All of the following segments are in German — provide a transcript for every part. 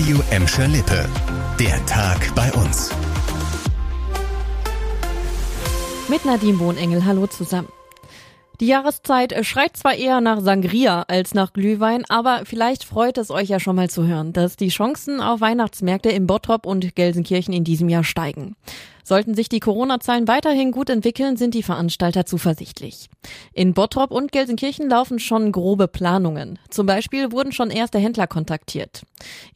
Radio Emscher Lippe. Der Tag bei uns. Mit Nadine Bohnengel, hallo zusammen. Die Jahreszeit schreit zwar eher nach Sangria als nach Glühwein, aber vielleicht freut es euch ja schon mal zu hören, dass die Chancen auf Weihnachtsmärkte in Bottrop und Gelsenkirchen in diesem Jahr steigen. Sollten sich die Corona-Zahlen weiterhin gut entwickeln, sind die Veranstalter zuversichtlich. In Bottrop und Gelsenkirchen laufen schon grobe Planungen. Zum Beispiel wurden schon erste Händler kontaktiert.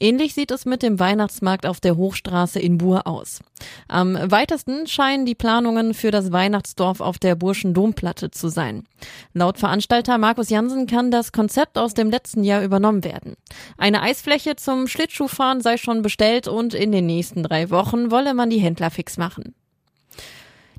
Ähnlich sieht es mit dem Weihnachtsmarkt auf der Hochstraße in Buhr aus. Am weitesten scheinen die Planungen für das Weihnachtsdorf auf der Burschen Domplatte zu sein. Laut Veranstalter Markus Jansen kann das Konzept aus dem letzten Jahr übernommen werden. Eine Eisfläche zum Schlittschuhfahren sei schon bestellt und in den nächsten drei Wochen wolle man die Händler fix machen.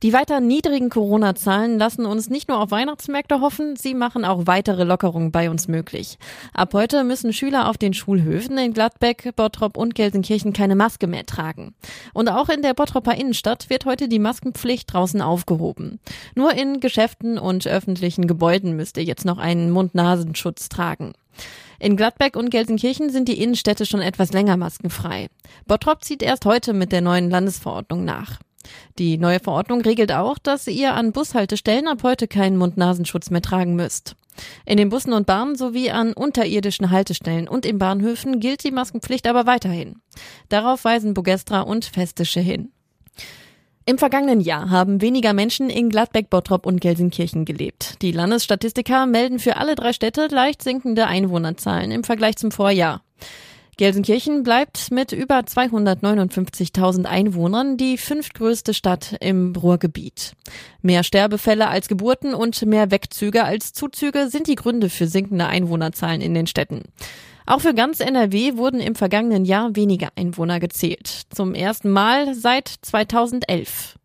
Die weiter niedrigen Corona-Zahlen lassen uns nicht nur auf Weihnachtsmärkte hoffen, sie machen auch weitere Lockerungen bei uns möglich. Ab heute müssen Schüler auf den Schulhöfen in Gladbeck, Bottrop und Gelsenkirchen keine Maske mehr tragen. Und auch in der Bottroper Innenstadt wird heute die Maskenpflicht draußen aufgehoben. Nur in Geschäften und öffentlichen Gebäuden müsst ihr jetzt noch einen Mund-Nasenschutz tragen. In Gladbeck und Gelsenkirchen sind die Innenstädte schon etwas länger maskenfrei. Bottrop zieht erst heute mit der neuen Landesverordnung nach. Die neue Verordnung regelt auch, dass ihr an Bushaltestellen ab heute keinen Mund-Nasenschutz mehr tragen müsst. In den Bussen und Bahnen sowie an unterirdischen Haltestellen und in Bahnhöfen gilt die Maskenpflicht aber weiterhin. Darauf weisen Bogestra und Festische hin. Im vergangenen Jahr haben weniger Menschen in Gladbeck, Bottrop und Gelsenkirchen gelebt. Die Landesstatistiker melden für alle drei Städte leicht sinkende Einwohnerzahlen im Vergleich zum Vorjahr. Gelsenkirchen bleibt mit über 259.000 Einwohnern die fünftgrößte Stadt im Ruhrgebiet. Mehr Sterbefälle als Geburten und mehr Wegzüge als Zuzüge sind die Gründe für sinkende Einwohnerzahlen in den Städten. Auch für ganz NRW wurden im vergangenen Jahr weniger Einwohner gezählt. Zum ersten Mal seit 2011.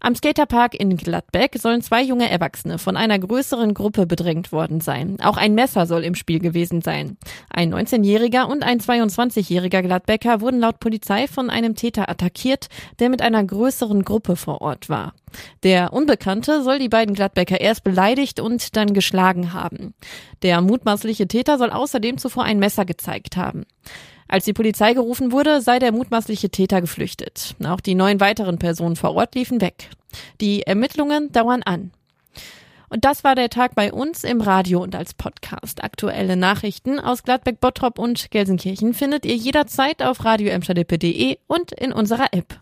Am Skaterpark in Gladbeck sollen zwei junge Erwachsene von einer größeren Gruppe bedrängt worden sein. Auch ein Messer soll im Spiel gewesen sein. Ein 19-jähriger und ein 22-jähriger Gladbecker wurden laut Polizei von einem Täter attackiert, der mit einer größeren Gruppe vor Ort war. Der Unbekannte soll die beiden Gladbecker erst beleidigt und dann geschlagen haben. Der mutmaßliche Täter soll außerdem zuvor ein Messer gezeigt haben. Als die Polizei gerufen wurde, sei der mutmaßliche Täter geflüchtet. Auch die neun weiteren Personen vor Ort liefen weg. Die Ermittlungen dauern an. Und das war der Tag bei uns im Radio und als Podcast. Aktuelle Nachrichten aus Gladbeck, Bottrop und Gelsenkirchen findet ihr jederzeit auf radio und in unserer App.